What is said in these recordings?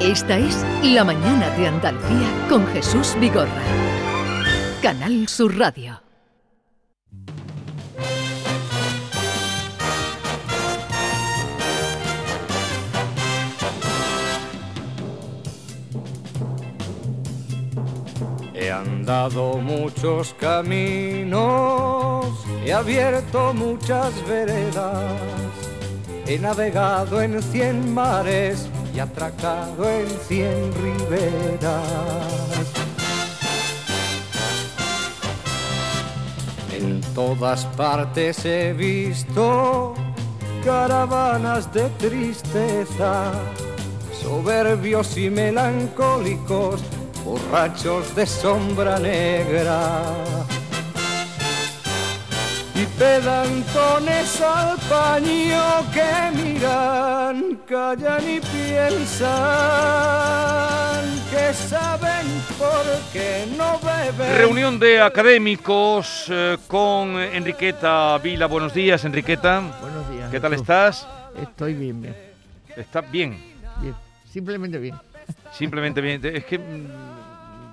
Esta es La Mañana de Andalucía con Jesús Vigorra. Canal Sur Radio. He andado muchos caminos, he abierto muchas veredas, he navegado en cien mares y atracado en cien riberas. En todas partes he visto caravanas de tristeza, soberbios y melancólicos, borrachos de sombra negra y pedantones al paño que miran, callan y piensan que saben por qué no beben. Reunión de académicos eh, con Enriqueta Vila. Buenos días, Enriqueta. Buenos días. ¿Qué tal estás? Estoy bien, bien. ¿Estás bien? bien. Simplemente bien. Simplemente bien. Es que mm,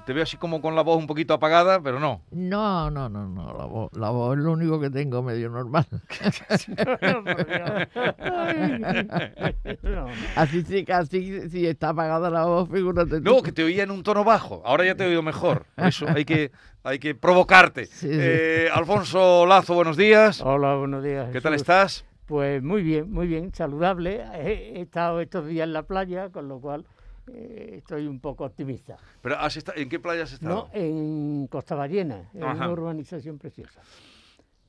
te veo así como con la voz un poquito apagada, pero no. No, no, no, no. La voz, la voz es lo único que tengo medio normal. así sí, así si está apagada la voz, figúrate. tú. No, que te oía en un tono bajo. Ahora ya te he oído mejor. Por eso hay que, hay que provocarte. Sí, sí. Eh, Alfonso Lazo, buenos días. Hola, buenos días. ¿Qué tal estás? Pues muy bien, muy bien, saludable. He, he estado estos días en la playa, con lo cual eh, estoy un poco optimista. Pero has esta- ¿En qué playa has estado? No, en Costa Ballena, en Ajá. una urbanización preciosa.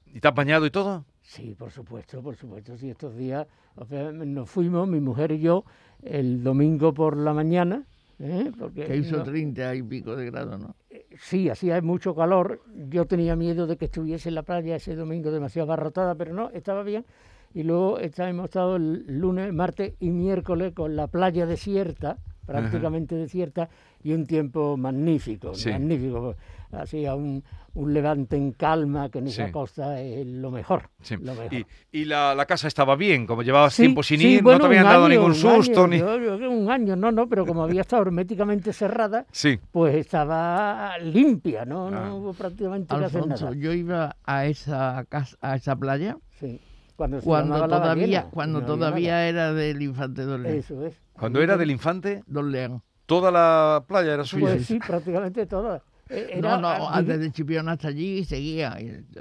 ¿Y te has bañado y todo? Sí, por supuesto, por supuesto. Sí, estos días o sea, nos fuimos, mi mujer y yo, el domingo por la mañana. ¿eh? Porque Que hizo no- 30 y pico de grados, ¿no? Sí, hacía mucho calor. Yo tenía miedo de que estuviese en la playa ese domingo demasiado abarrotada, pero no, estaba bien. Y luego está- hemos estado el lunes, martes y miércoles con la playa desierta, prácticamente desierta, y un tiempo magnífico, Sí. magnífico. Hacía un, un levante en calma, que en esa Sí. costa es lo mejor. Sí. Lo mejor. Y, y la, la casa estaba bien, como llevabas Sí, tiempo sin sí, ir, bueno, no te habían dado año, ningún un susto. año, ni... yo- yo creo un año, no, no, pero como había estado herméticamente cerrada, Sí. pues estaba limpia, no, Ah. no hubo prácticamente que hacer Alfonso, nada. yo iba a esa casa, a esa playa Sí. Cuando, se cuando todavía, Ballena, cuando todavía era del infante Don León. Eso es. Cuando era del infante, Don León. toda la playa era suya. Pues sí, prácticamente toda. Eh, Era, no, no, antes de Chipión hasta allí y seguía.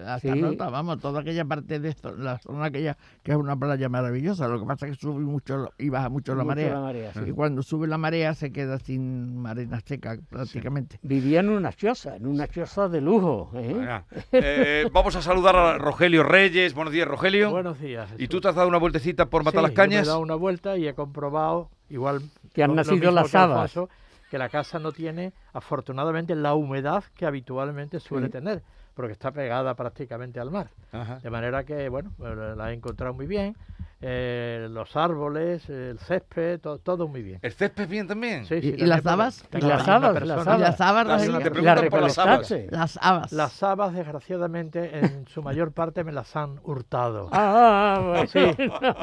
hasta Sí. Nota, vamos, toda aquella parte de esto, la zona aquella, que es una playa maravillosa. Lo que pasa es que sube mucho y baja mucho la mucho marea. la marea, sí. Y cuando sube la marea se queda sin arena seca prácticamente. Vivía en una choza, en una choza de lujo. ¿eh? Eh, vamos a saludar a Rogelio Reyes. Buenos días, Rogelio. Buenos días. ¿Y tú te has dado una vueltecita por Matar las Sí, yo me he Cañas? dado una vuelta y he comprobado, igual Que han nacido las que habas. Que la casa no tiene, afortunadamente, la humedad que habitualmente suele Sí. tener, porque está pegada prácticamente al mar. Ajá. De manera que, bueno, pues, la he encontrado muy bien. Eh, los árboles, el césped, to- todo muy bien. ¿El césped bien también? Sí, ¿Y- sí, y las porque habas? Y la las habas, las Y las habas, Las- las, habas. las habas. Las habas, desgraciadamente, en su mayor parte me las han hurtado. Ah, bueno. Sí,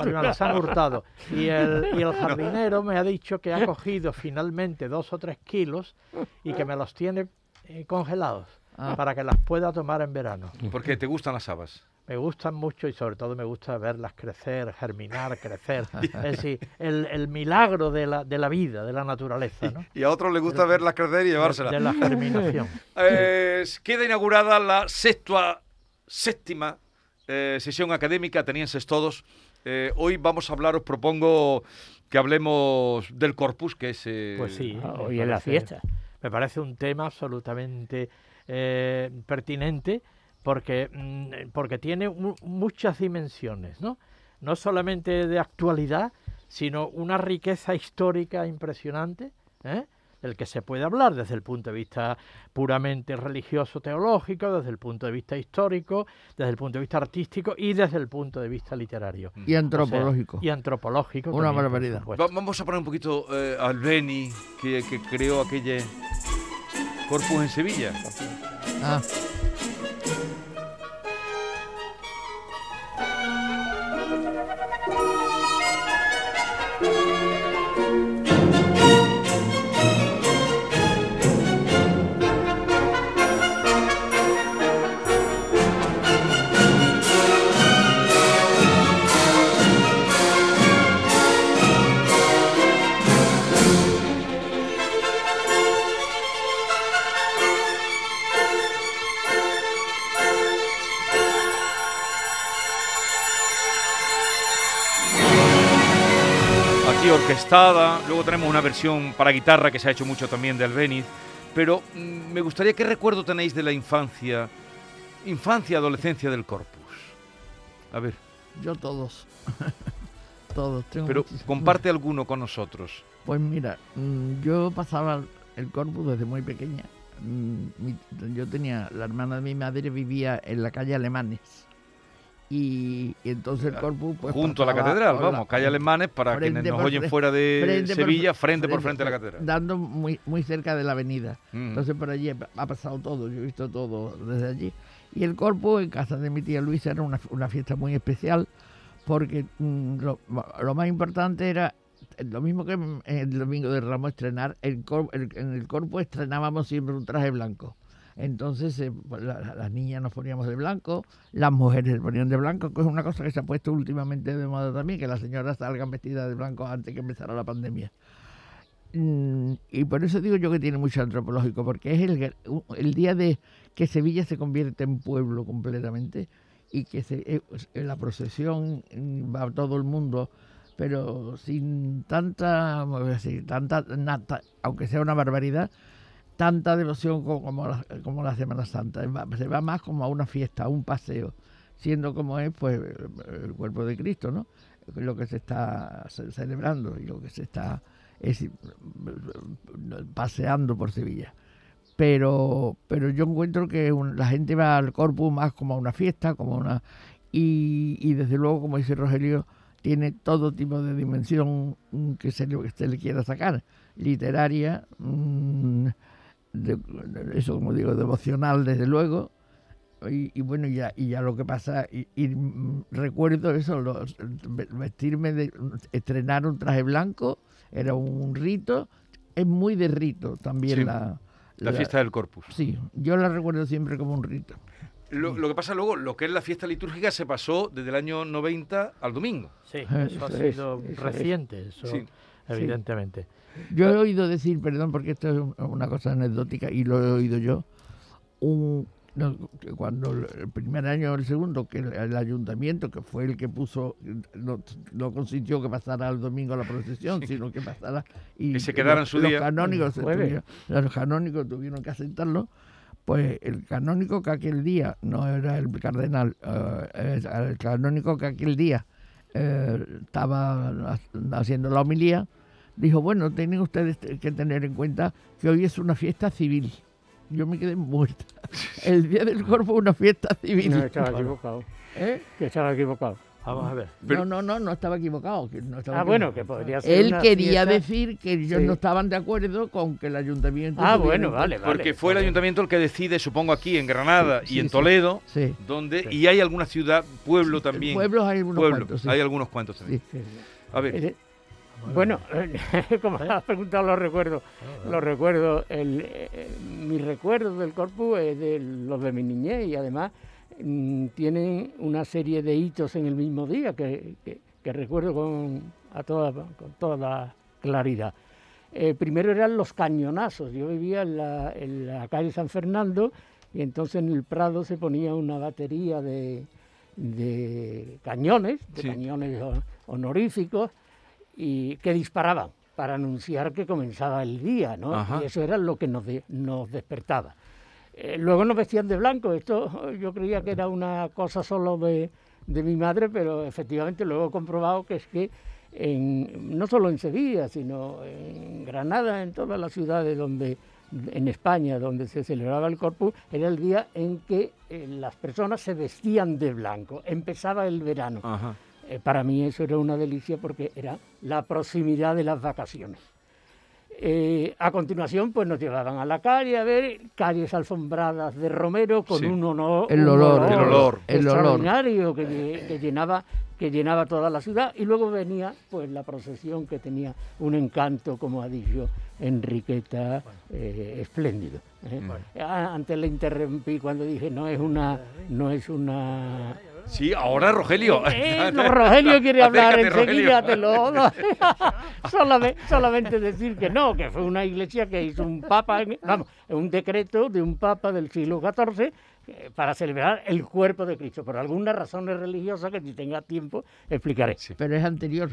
me las han hurtado. Y el, y el jardinero me ha dicho que ha cogido finalmente dos o tres kilos y que me los tiene eh, congelados Ah. para que las pueda tomar en verano. ¿Por qué te gustan las habas? Me gustan mucho y sobre todo me gusta verlas crecer, germinar, crecer. Es decir, el, el milagro de la, de la vida, de la naturaleza, ¿no? Y a otros les gusta verlas crecer y De, llevárselas. de la germinación. Eh, queda inaugurada la sexta, séptima eh, sesión académica, atenienses todos. Eh, hoy vamos a hablar, os propongo que hablemos del corpus, que es... eh, Pues sí. Ah, Hoy en la fiesta. Me parece un tema absolutamente eh, pertinente porque, mm, porque tiene mu- muchas dimensiones, ¿no? No solamente de actualidad, sino una riqueza histórica impresionante, ¿eh? del que se puede hablar desde el punto de vista puramente religioso teológico, desde el punto de vista histórico, desde el punto de vista artístico y desde el punto de vista literario. y O sea, antropológico. y antropológico. Una también, barbaridad. Va- vamos a poner un poquito eh, al Beni, que, que creó aquella corpus en Sevilla. Ah, orquestada, luego tenemos una versión para guitarra que se ha hecho mucho también de Albéniz, pero mm, me gustaría qué recuerdo tenéis de la infancia, infancia, adolescencia del Corpus. A ver, Yo todos. todos. Tengo pero comparte alguno con nosotros. Pues mira, mm, yo pasaba el corpus desde muy pequeña. Mm, yo tenía, la hermana de mi madre vivía en la calle Alemanes. Y, y entonces el corpus pues Junto a la catedral, por la- vamos, calle Alemanes, para quienes nos oyen fuera de frente Sevilla, fre- frente por frente a la catedral. Dando muy, muy cerca de la avenida. Mm. Entonces por allí ha pasado todo, yo he visto todo desde allí. Y el corpus en casa de mi tía Luisa era una, una fiesta muy especial porque mm, lo, lo más importante era lo mismo que en el domingo de Ramos estrenar, el, cor- el- en el corpus estrenábamos siempre un traje blanco. Entonces eh, pues, la- la- las niñas nos poníamos de blanco, las mujeres se ponían de blanco, que es una cosa que se ha puesto últimamente de moda también, que las señoras salgan vestidas de blanco antes que empezara la pandemia. Mm, y por eso digo yo que tiene mucho antropológico, porque es el, el día de que Sevilla se convierte en pueblo completamente y que se, eh, pues, la procesión mm, va todo el mundo, pero sin tanta, ¿cómo voy a decir? tanta, nata- aunque sea una barbaridad, tanta devoción como, como, la, Semana Santa. Se va más como a una fiesta, a un paseo, siendo como es pues el cuerpo de Cristo, ¿no? Lo que se está ce- celebrando y lo que se está es, paseando por Sevilla. Pero, pero yo encuentro que la gente va al Corpus más como a una fiesta, como una y, y desde luego, como dice Rogelio, tiene todo tipo de dimensión mm, que se le, que le quiera sacar, literaria, mm, de- de- eso como digo, devocional desde luego, y, y bueno, y ya, y ya lo que pasa, y, y, recuerdo eso, los- ve- vestirme de, estrenar un traje blanco, era un rito, es muy de rito también Sí, la, La fiesta del Corpus. Sí, yo la recuerdo siempre como un rito. Lo, lo que pasa luego, lo que es la fiesta litúrgica se pasó desde el año 90 al domingo. Sí, eso ha es, sido eso es. reciente, eso Sí. Yo he oído decir, perdón, porque esto es un- una cosa anecdótica y lo he oído yo, un, cuando el primer año o el segundo, que el, el ayuntamiento, que fue el que puso, no, no consintió que pasara el domingo la procesión, sino que pasara y se los- su los día. Jueves. tuvieron- los canónigos tuvieron que aceptarlo. Pues el canónico que aquel día, no era el cardenal, es el canónico que aquel día eh, estaba ha- haciendo la homilía, dijo, bueno, tienen ustedes que tener en cuenta que hoy es una fiesta civil. Yo me quedé muerta. El día del cuerpo es una fiesta civil. No, estaba equivocado. ¿Eh? Que estaba equivocado. Vamos a ver. Pero- no, no, no, no estaba equivocado. que no estaba Ah, bueno, que podría ser Él una quería fiesta- decir que ellos Sí. no estaban de acuerdo con que el ayuntamiento... Ah, bueno, vale, vale. Porque fue el ayuntamiento el que decide, supongo aquí en Granada Sí, y en Toledo, Sí. donde y hay alguna ciudad, pueblo también. Pueblos hay unos pueblo, cuantos, sí. hay algunos cuantos también. Sí. Sí, sí. A ver, Bueno, como has preguntado los recuerdos, los recuerdos, el, eh, mi recuerdo del corpus es de los de mi niñez y además mm, tienen una serie de hitos en el mismo día que, que- que recuerdo con, a toda, con toda claridad. Eh, primero eran los cañonazos. Yo vivía en la, en la calle San Fernando y entonces en el Prado se ponía una batería de, de cañones, de Sí. cañones ho- honoríficos y que disparaban para anunciar que comenzaba el día, ¿no? Ajá. Y eso era lo que nos, de- nos despertaba. Eh, luego nos vestían de blanco. Esto yo creía que era una cosa solo de, de mi madre, pero efectivamente luego he comprobado que es que en- no solo en Sevilla, sino en Granada, en todas las ciudades donde en España donde se celebraba el Corpus, era el día en que eh, las personas se vestían de blanco. Empezaba el verano. ajá. Eh, para mí eso era una delicia porque era la proximidad de las vacaciones. Eh, a continuación, pues nos llevaban a la calle a ver calles alfombradas de romero con Sí. un honor, El un olor, el olor. El olor. extraordinario que, que llenaba que llenaba toda la ciudad y luego venía pues la procesión que tenía un encanto como ha dicho Enriqueta eh, espléndido antes le interrumpí cuando dije no es una no es una Sí, ahora Rogelio. eh, no, Rogelio quiere hablar enseguida, te lo solamente, solamente decir que no, que fue una iglesia que hizo un papa, vamos, un decreto de un papa del siglo XIV eh, para celebrar el cuerpo de Cristo. Por algunas razones religiosas que si tenga tiempo explicaré. Pero es anterior.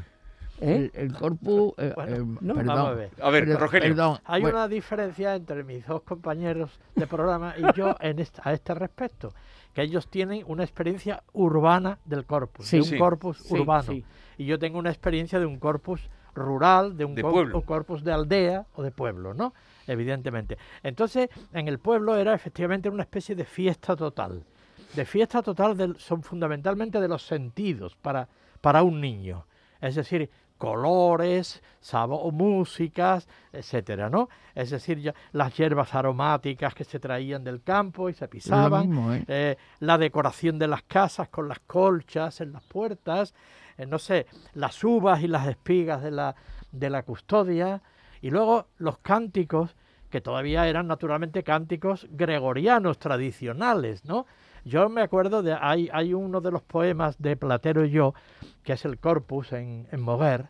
¿Eh? El, el corpus, eh, Bueno, eh, no, perdón, vamos a ver. A ver, Perdón, Rogelio. perdón, Hay bueno, una diferencia entre mis dos compañeros de programa y yo en esta- a este respecto, que ellos tienen una experiencia urbana del corpus, Sí. de un Sí. corpus Sí, urbano, y yo tengo una experiencia de un corpus rural, de un, De cor- corpus de aldea o de pueblo, ¿no? Evidentemente. Entonces, en el pueblo era efectivamente una especie de fiesta total, de fiesta total del- son fundamentalmente de los sentidos para, para un niño, es decir, colores, sabo- músicas, etcétera, ¿no? Es decir, ya las hierbas aromáticas que se traían del campo y se pisaban, mismo, ¿eh? eh, la decoración de las casas con las colchas en las puertas, eh, no sé, las uvas y las espigas de la, de la custodia, y luego los cánticos, que todavía eran naturalmente cánticos gregorianos tradicionales, ¿no? Yo me acuerdo de, hay, hay uno de los poemas de Platero y yo, que es el Corpus en, en Moguer,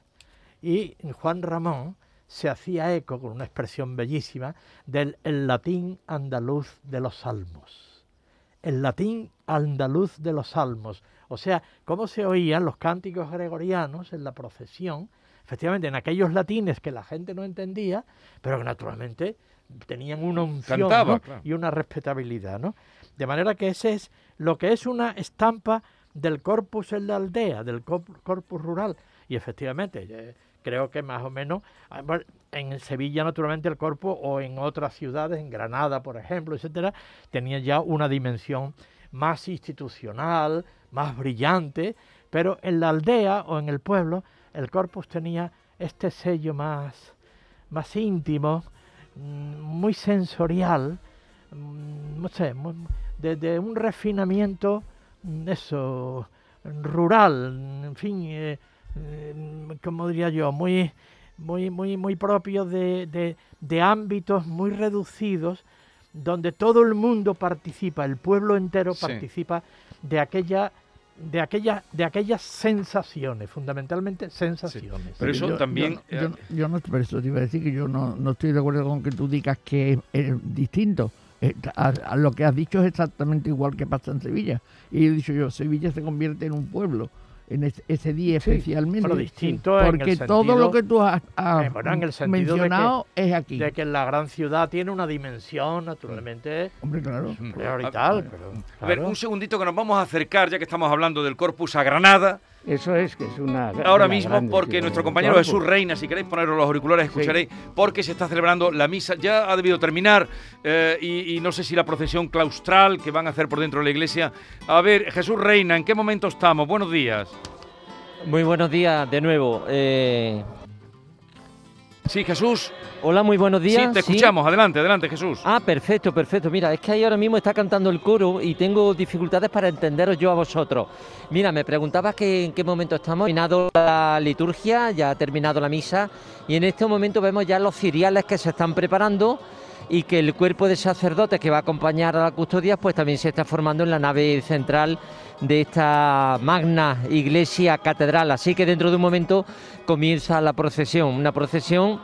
y Juan Ramón se hacía eco con una expresión bellísima del el latín andaluz de los salmos. El latín andaluz de los salmos. O sea, cómo se oían los cánticos gregorianos en la procesión, efectivamente en aquellos latines que la gente no entendía, pero que naturalmente tenían una unción Cantaba, ¿no? claro. y una respetabilidad. ¿no? De manera que ese es lo que es una estampa del corpus en la aldea, del corp- corpus rural. Y efectivamente, eh, creo que más o menos, ah, en Sevilla naturalmente el corpus o en otras ciudades, en Granada por ejemplo, etcétera, tenía ya una dimensión más institucional, más brillante, pero en la aldea o en el pueblo el corpus tenía este sello más, más íntimo, mm, muy sensorial, mm, no sé, de, de un refinamiento, mm, eso, rural, en fin, eh, eh, como diría yo, muy, muy, muy, muy propio de, de- de ámbitos muy reducidos, donde todo el mundo participa, el pueblo entero Sí. participa de aquella de aquella, de aquellas sensaciones, fundamentalmente sensaciones. Pero eso yo- también, Yo, eh, yo no- yo no, por eso te iba a decir que yo no, no estoy de acuerdo con que tú digas que es, es distinto. Eh, a, a lo que has dicho es exactamente igual que pasa en Sevilla. Y he dicho yo, Sevilla se convierte en un pueblo en ese, ese día Sí, especialmente. bueno, distinto en el porque todo lo que tú has, has Eh, bueno, en el sentido de que- mencionado es aquí. de que la gran ciudad tiene una dimensión naturalmente Hombre, claro. Mm. priorital. pero, A ver, un segundito que nos vamos a acercar, ya que estamos hablando del Corpus a Granada, Eso es, que es una. ahora una mismo, grande porque ciudad. nuestro compañero Claro, Jesús Reina, si queréis poneros los auriculares, Sí. escucharéis, porque se está celebrando la misa, ya ha debido terminar, eh, y, y no sé si la procesión claustral que van a hacer por dentro de la iglesia. A ver, Jesús Reina, ¿en qué momento estamos? Buenos días. Muy buenos días de nuevo. Eh, Sí, Jesús, hola, muy buenos días. sí, te escuchamos, adelante, adelante, Jesús. Ah, perfecto, perfecto. Mira, es que ahí ahora mismo está cantando el coro y tengo dificultades para entenderos yo a vosotros. Mira, me preguntabas que en qué momento estamos. Terminado la liturgia, ya ha terminado la misa y en este momento vemos ya los ciriales que se están preparando y que el cuerpo de sacerdotes que va a acompañar a la custodia pues también se está formando en la nave central de esta magna iglesia catedral. Así que dentro de un momento comienza la procesión, una procesión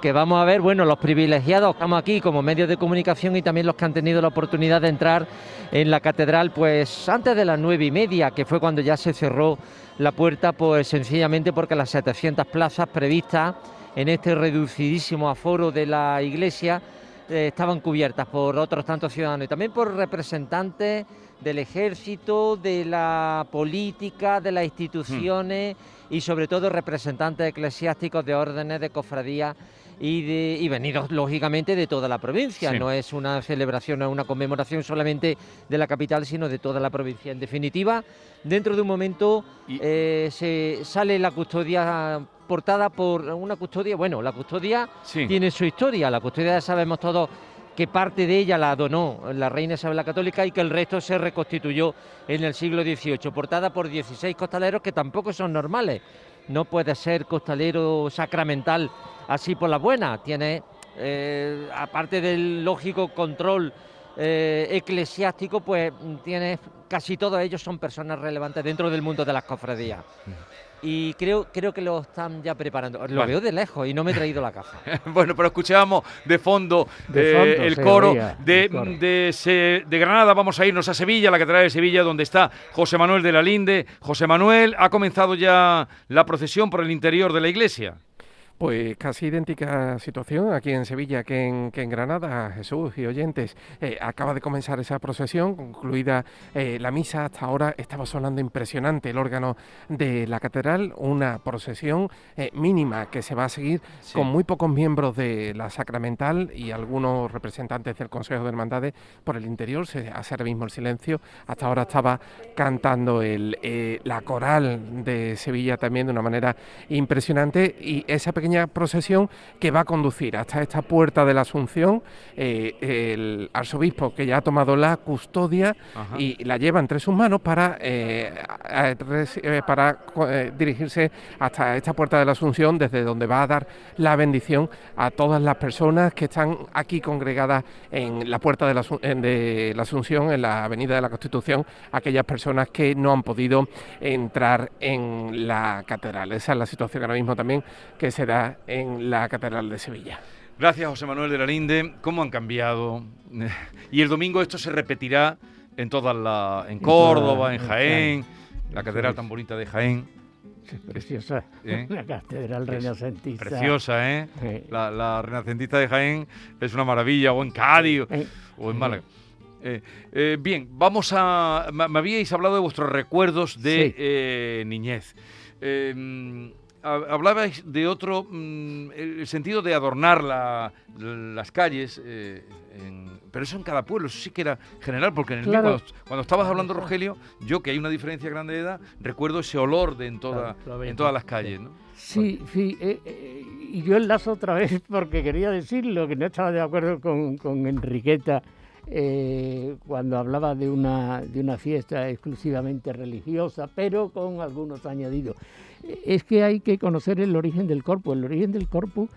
que vamos a ver, bueno, los privilegiados estamos aquí como medios de comunicación y también los que han tenido la oportunidad de entrar en la catedral, pues antes de las nueve y media, que fue cuando ya se cerró la puerta, pues sencillamente porque las 700 plazas previstas en este reducidísimo aforo de la iglesia eh, estaban cubiertas por otros tantos ciudadanos y también por representantes del ejército, de la política, de las instituciones y sobre todo representantes eclesiásticos de órdenes, de cofradías y, de, y venidos lógicamente de toda la provincia. Sí. No es una celebración, una conmemoración solamente de la capital, sino de toda la provincia. En definitiva, dentro de un momento Y- eh, se sale la custodia portada por una custodia, bueno, la custodia Sí. tiene su historia. La custodia ya sabemos todos que parte de ella la donó la reina Isabel la Católica y que el resto se reconstituyó en el siglo XVIII, portada por 16 costaleros que tampoco son normales. No puede ser costalero sacramental así por la buena. Tiene, eh, aparte del lógico control eh, eclesiástico, pues tiene casi todos ellos son personas relevantes dentro del mundo de las cofradías. Y creo, creo que lo están ya preparando. Lo Vale. veo de lejos y no me he traído la caja. Bueno, pero escuchábamos de fondo, De eh, fondo el coro oía de, el coro. de, se- de Granada. Vamos a irnos a Sevilla, la Catedral de Sevilla, donde está José Manuel de la Linde. José Manuel, ¿ha comenzado ya la procesión por el interior de la iglesia? Pues casi idéntica situación aquí en Sevilla que en, que en Granada, Jesús y oyentes. Eh, acaba de comenzar esa procesión, concluida eh, la misa. Hasta ahora estaba sonando impresionante el órgano de la catedral, una procesión eh, mínima que se va a seguir Sí. con muy pocos miembros de la sacramental y algunos representantes del Consejo de Hermandades por el interior. Se hace ahora mismo el silencio. Hasta ahora estaba cantando el, la coral de Sevilla también de una manera impresionante y esa pequeña procesión que va a conducir hasta esta puerta de la Asunción eh, el arzobispo que ya ha tomado la custodia Ajá. y la lleva entre sus manos para, eh, a- a- res- eh, para eh, dirigirse hasta esta puerta de la Asunción, desde donde va a dar la bendición a todas las personas que están aquí congregadas en la puerta de la, en- de la Asunción, en la Avenida de la Constitución, aquellas personas que no han podido entrar en la catedral. Esa es la situación ahora mismo también que se da en la Catedral de Sevilla. Gracias, José Manuel de la Linde. ¿Cómo han cambiado? Y el domingo esto se repetirá en todas la, en Córdoba, en Jaén, la catedral tan bonita de Jaén, preciosa. ¿Eh? La catedral renacentista. preciosa, ¿eh? Sí. La, la renacentista de Jaén es una maravilla, o en Cádiz, Eh, o en Málaga. Eh, eh, bien, vamos a. Me, me habíais hablado de vuestros recuerdos de Sí. eh, niñez. Ha- hablabais de otro, mm, el sentido de adornar la- las calles, eh, en- pero eso en cada pueblo, eso sí que era general, porque en el Claro. cuando, cuando estabas hablando, Rogelio, yo que hay una diferencia grande de edad, recuerdo ese olor de en, toda, Claro, en todas las calles. ¿no? Sí, sí. eh, eh, y yo enlazo otra vez porque quería decirlo, que no estaba de acuerdo con, con Enriqueta eh, cuando hablaba de una, de una fiesta exclusivamente religiosa, pero con algunos añadidos. Es que hay que conocer el origen del corpus. El origen del corpus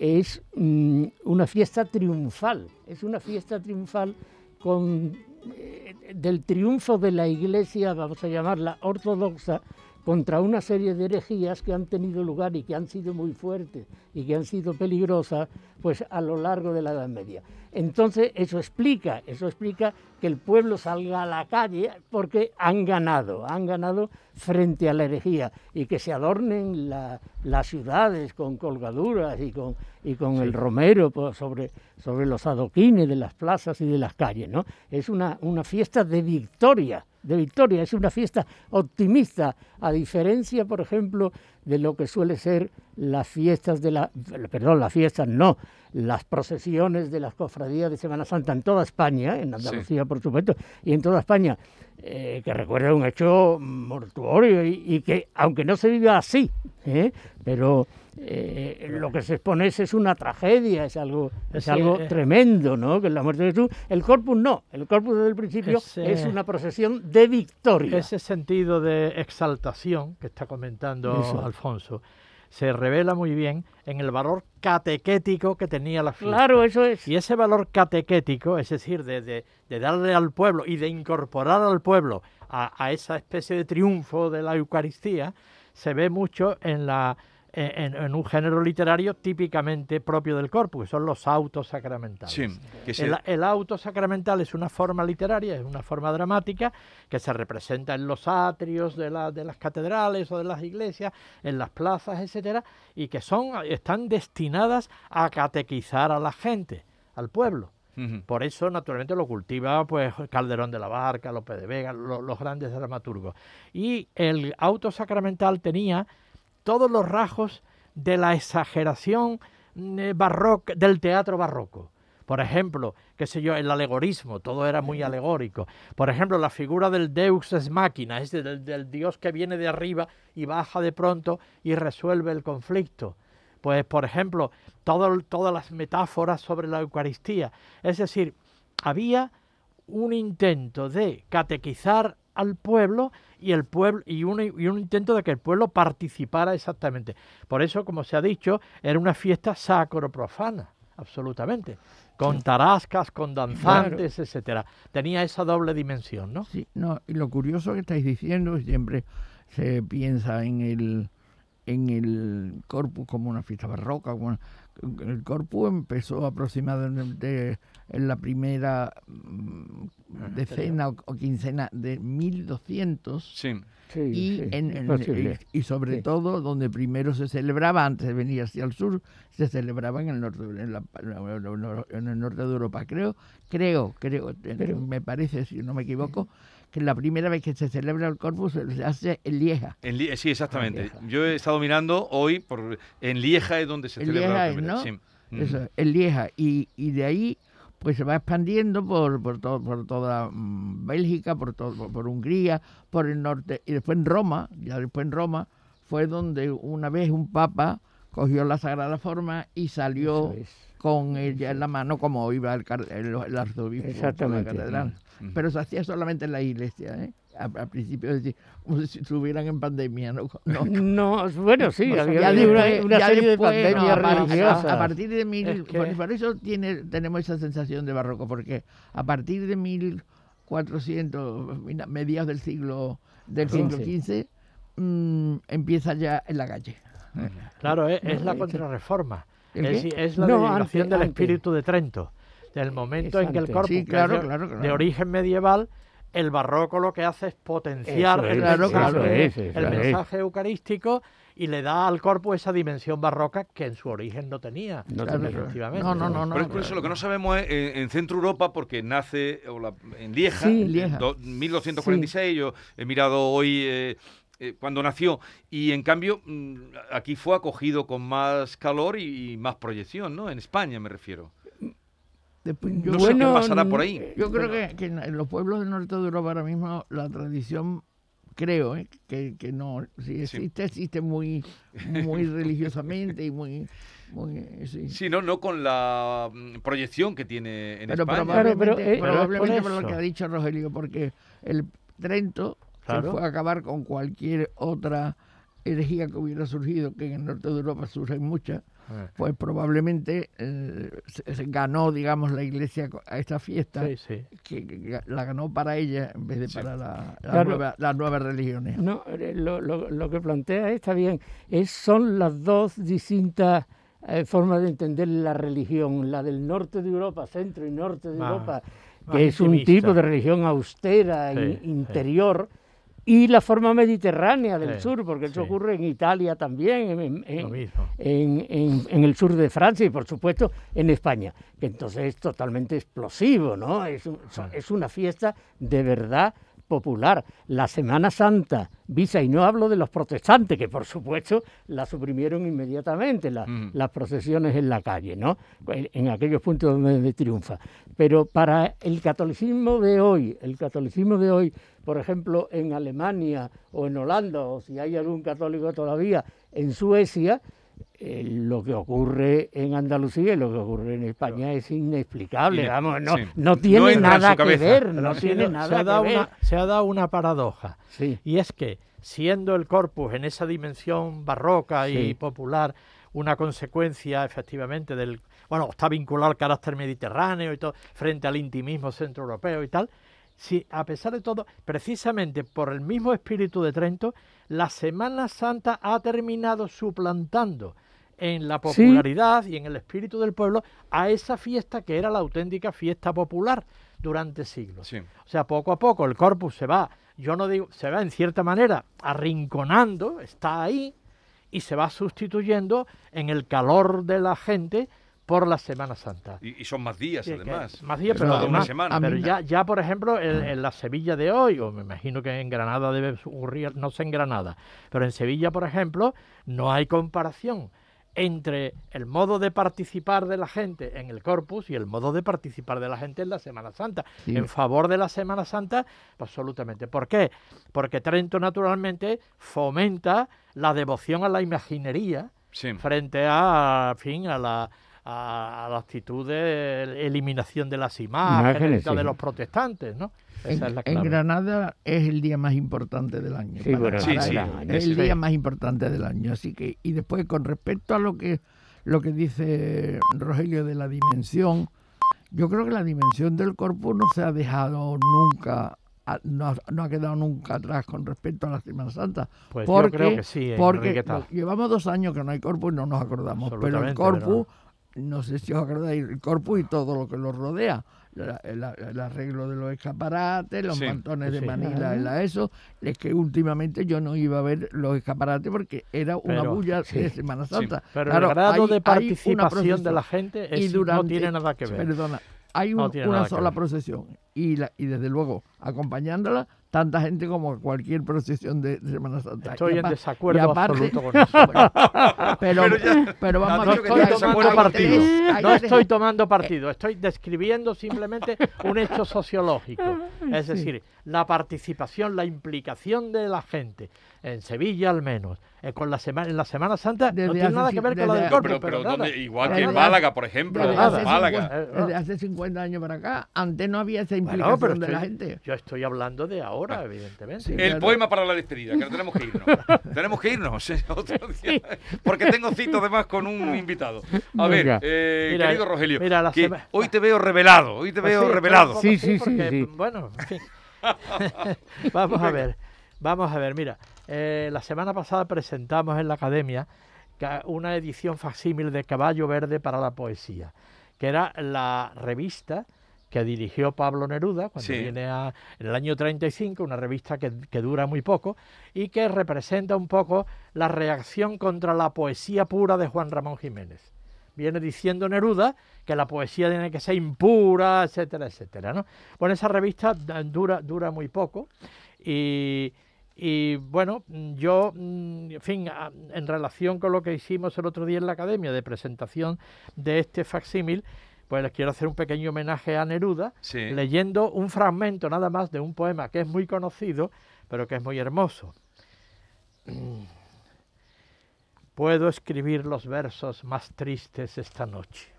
es mm, una fiesta triunfal, es una fiesta triunfal con, eh, del triunfo de la iglesia, vamos a llamarla ortodoxa, contra una serie de herejías que han tenido lugar y que han sido muy fuertes y que han sido peligrosas pues a lo largo de la Edad Media. Entonces eso explica, eso explica que el pueblo salga a la calle porque han ganado, han ganado frente a la herejía y que se adornen la- las ciudades con colgaduras y con, y con el romero pues, sobre, sobre los adoquines de las plazas y de las calles. ¿no? Es una, una fiesta de victoria, de victoria, es una fiesta optimista, a diferencia, por ejemplo, de lo que suele ser las fiestas de la, perdón, las fiestas no, las procesiones de las cofradías de Semana Santa en toda España, en Andalucía por supuesto, y en toda España, eh, que recuerda un hecho mortuorio y, y que, aunque no se viva así, ¿eh? pero eh, lo que se expone es, es una tragedia, es algo, es algo tremendo, ¿no? Que es la muerte de Jesús. El corpus no, el corpus desde el principio Ese- es una procesión de victoria. Ese sentido de exaltación que está comentando Eso. Alfonso se revela muy bien en el valor catequético que tenía la fiesta. Claro, eso es. Y ese valor catequético, es decir, de, de- de darle al pueblo y de incorporar al pueblo a, a esa especie de triunfo de la Eucaristía, se ve mucho en, la, en, en un género literario típicamente propio del corpus, que son los autos sacramentales. Sí, que se- El, el auto sacramental es una forma literaria, es una forma dramática que se representa en los atrios de, la- de las catedrales o de las iglesias, en las plazas, etcétera, y que son están destinadas a catequizar a la gente, al pueblo. Por eso, naturalmente, lo cultiva pues Calderón de la Barca, López de Vega, lo- los grandes dramaturgos. Y el auto sacramental tenía todos los rasgos de la exageración eh, barroca, del teatro barroco. Por ejemplo, qué sé yo, el alegorismo, todo era muy alegórico. Por ejemplo, la figura del Deus es máquina, es del, del Dios que viene de arriba y baja de pronto y resuelve el conflicto. Pues, por ejemplo, todas las metáforas sobre la Eucaristía. Es decir, había un intento de catequizar al pueblo y el pueblo y un, y un intento de que el pueblo participara exactamente. Por eso, como se ha dicho, era una fiesta sacro-profana, absolutamente, con tarascas, con danzantes, etcétera. Tenía esa doble dimensión, ¿no? Sí, no, y lo curioso que estáis diciendo, siempre, se piensa en el en el corpus como una fiesta barroca. El corpus empezó aproximadamente en la primera mm, decena o, o quincena de 1200 Sí. Sí, y, sí, en- y, y sobre Sí. todo donde primero se celebraba, antes de venir hacia el sur, se celebraba en el norte, en, la- en el norte de Europa. Creo, creo, creo, eh, Pero- me parece, si no me equivoco, que la primera vez que se celebra el Corpus se hace en Lieja. En Lie- sí, exactamente. Lieja. Yo he estado mirando hoy, por, en Lieja es donde se En celebra la Lieja es, primera. ¿no? Sí. Eso, en Lieja. Y, y de ahí pues se va expandiendo por, por, todo, por toda mm, Bélgica, por, todo, por, por Hungría, por el norte. Y después en Roma, ya después en Roma, fue donde una vez un papa cogió la Sagrada Forma y salió es. con ella en la mano como iba el, car- el, el arzobispo por la Exactamente. catedral. Pero se hacía solamente en la iglesia, ¿eh? A- Al principio, decir, como si estuvieran en pandemia, ¿no? no No, bueno, sí, había una, una serie después, de pandemias a- religiosas. a partir de mil, Es que- por, por eso tiene, tenemos esa sensación de barroco, porque a partir de 1400, mira, mediados del siglo del siglo XV, mm, empieza ya en la calle. Claro, es, es la ¿El contrarreforma. Es, la No, antes, del antes. espíritu de Trento. Del momento Es en que el corpus, Sí, claro, de, claro, claro. de origen medieval, el barroco lo que hace es potenciar el, mensaje, claro. eso es, eso el es. mensaje eucarístico y le da al corpus esa dimensión barroca que en su origen no tenía. No tenía. efectivamente. No, no, no, no. Pero es eso lo que no sabemos es en, en Centro Europa, porque nace o la- en Lieja, Sí, en Lieja. do- 1246. Yo he mirado hoy eh, eh, cuando nació, y en cambio mm, aquí fue acogido con más calor y, y más proyección, ¿no? En España me refiero. Después, yo, No sé qué pasará por ahí. yo creo que, que en los pueblos del norte de Europa ahora mismo la tradición, creo, ¿eh? que, que no, si existe, existe muy, muy religiosamente y muy... muy sí. Sí, no, no con la mm, proyección que tiene en Pero España. Pero, probablemente, eh, pero probablemente por por, lo que ha dicho Rogelio, porque el Trento Claro. se fue a acabar con cualquier otra herejía que hubiera surgido, que en el norte de Europa surgen muchas, Eh, pues probablemente eh, se, se ganó, digamos, la iglesia a esta fiesta, Sí, sí. que, que la ganó para ella en vez de Sí. para la- la Claro. nueva- las nuevas religiones. No, eh, lo, lo- lo que plantea está bien. Es, son las dos distintas eh, formas de entender la religión. La del norte de Europa, centro y norte de Europa, que es un tipo de religión austera e sí. interior. Y la forma mediterránea del Sí, sur, porque eso sí. ocurre en Italia también, en, en- el sur de Francia y por supuesto en España, que entonces es totalmente explosivo, ¿no? Es, un- so- es una fiesta de verdad popular. La Semana Santa, visa, y no hablo de los protestantes, que por supuesto la suprimieron inmediatamente, la- Mm. las procesiones en la calle, ¿no? En, aquellos puntos donde de triunfa. Pero para el catolicismo de hoy, el catolicismo de hoy, por ejemplo, en Alemania o en Holanda, o si hay algún católico todavía, en Suecia, eh, lo que ocurre en Andalucía y lo que ocurre en España es inexplicable, Ine- vamos, no, sí. no tiene nada que ver, no tiene se, nada ha dado que ver. una, se ha dado una paradoja. Sí. Y es que, siendo el corpus en esa dimensión barroca y popular una consecuencia efectivamente del. Bueno, está vinculado al carácter mediterráneo y todo, frente al intimismo centroeuropeo y tal. Si, a pesar de todo, precisamente por el mismo espíritu de Trento, la Semana Santa ha terminado suplantando en la Sí. popularidad y en el espíritu del pueblo a esa fiesta que era la auténtica fiesta popular durante siglos. Sí. O sea, poco a poco el corpus se va, yo no digo, se va en cierta manera arrinconando, está ahí y se va sustituyendo en el calor de la gente por la Semana Santa. Y, y son más días, Sí, que- además. Más días, pero una semana. a pero ya, ya, por ejemplo, en, en la Sevilla de hoy, o me imagino que en Granada debe ocurrir, no sé en Granada, pero en Sevilla, por ejemplo, no hay comparación entre el modo de participar de la gente en el corpus y el modo de participar de la gente en la Semana Santa. Sí. En favor de la Semana Santa, absolutamente. ¿Por qué? Porque Trento, naturalmente, fomenta la devoción a la imaginería Sí. frente a, en fin, a la, a, a la actitud de eliminación de las imágenes, de los protestantes, ¿no? En, Esa es la en clave. Granada es el día más importante del año. Sí, bueno, para sí. Granada, es el sí. día más importante del año. Así que, y después con respecto a lo que lo que dice Rogelio de la dimensión, yo creo que la dimensión del corpus no se ha dejado nunca no, ha- no ha quedado nunca atrás con respecto a la Semana Santa. Pues yo porque creo que sí, porque llevamos dos años que no hay corpus y no nos acordamos. Pero el Absolutamente, corpus, no sé si os acordáis, el corpus y todo lo que lo rodea. la- la- el arreglo de los escaparates, los Sí, mantones de sí. Manila, la eso, es que últimamente yo no iba a ver los escaparates porque era una Pero, bulla sí. de Semana Santa. Pero Claro, el grado hay- de participación de la gente y es- no durante- tiene nada que ver. Perdona, hay No un- una sola ver. procesión y, la, y desde luego acompañándola tanta gente como cualquier procesión de, Semana Santa. Estoy en desacuerdo aparte- absoluto con eso. pero, Pero ya- pero vamos No ya estoy tomando partido. tres- No tres- estoy tomando partido, estoy describiendo simplemente un hecho sociológico. Es decir, la participación, la implicación de la gente, en Sevilla al menos, eh, con la semana, en la Semana Santa, no tiene nada que ver con la del No, corpus, pero. ¿dónde? igual que en hace- Málaga, por ejemplo. Desde nada. hace, Málaga. 50, desde hace 50 años para acá, antes no había Bueno, pero de la gente. yo estoy hablando de ahora, evidentemente. Sí. El Claro. poema para la despedida, que no tenemos que irnos. tenemos que irnos eh, otro día, porque tengo cita además con un invitado. A ver, eh, Mira, querido Rogelio, mira, la que sema- hoy te veo revelado, hoy te Pues veo sí, revelado. Sí, sí, sí, porque, sí. Bueno, en fin. vamos a ver, vamos a ver, mira, eh, la semana pasada presentamos en la academia ca- una edición facsímil de Caballo Verde para la Poesía, que era la revista que dirigió Pablo Neruda cuando Sí. viene a, en el año 35, una revista que, que dura muy poco y que representa un poco la reacción contra la poesía pura de Juan Ramón Jiménez viene diciendo Neruda que la poesía tiene que ser impura, etcétera, etcétera. ¿no? Bueno, esa revista dura, dura muy poco y, y, bueno, yo, mm, en fin, en relación con lo que hicimos el otro día en la academia de presentación de este facsímil, pues les quiero hacer un pequeño homenaje a Neruda, Sí. leyendo un fragmento nada más de un poema que es muy conocido, pero que es muy hermoso. Puedo escribir los versos más tristes esta noche.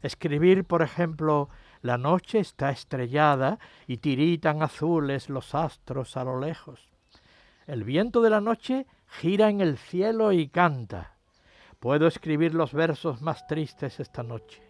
Escribir, por ejemplo, la noche está estrellada y tiritan azules los astros a lo lejos. El viento de la noche gira en el cielo y canta. Puedo escribir los versos más tristes esta noche.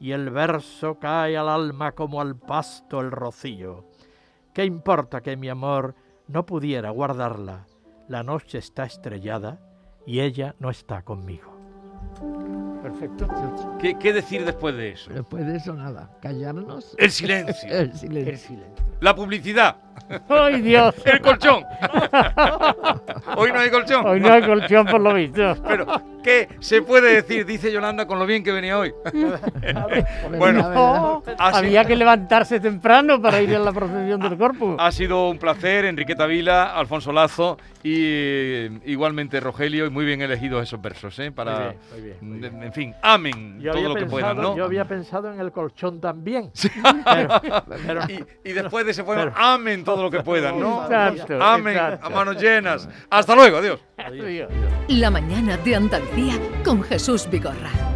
y el verso cae al alma como al pasto el rocío. ¿Qué importa que mi amor no pudiera guardarla? La noche está estrellada y ella no está conmigo. Perfecto. ¿Qué, qué decir después de eso? Después de eso, nada. Callarnos. El silencio, El silencio. El silencio. la publicidad, ¡Ay, Dios! el colchón. Hoy no hay colchón. Hoy no hay colchón por lo visto. Pero, ¿qué se puede decir? Dice Yolanda con lo bien que venía hoy. Bueno, Así- había que levantarse temprano para ir a la procesión del corpus. Ha sido un placer, Enriqueta Vila, Alfonso Lazo y igualmente Rogelio, y muy bien elegidos esos versos, ¿eh? Para, Muy bien, muy bien, muy bien. En fin, amen Yo todo lo que puedan, ¿no? yo había pensado en el colchón también. Pero, pero- Y, y después de ese poema, Pero- amen todo lo que puedan, ¿no? Exacto, Amen exacto. a manos llenas. Hasta luego, adiós. adiós. Adiós. La mañana de Andalucía con Jesús Vigorra.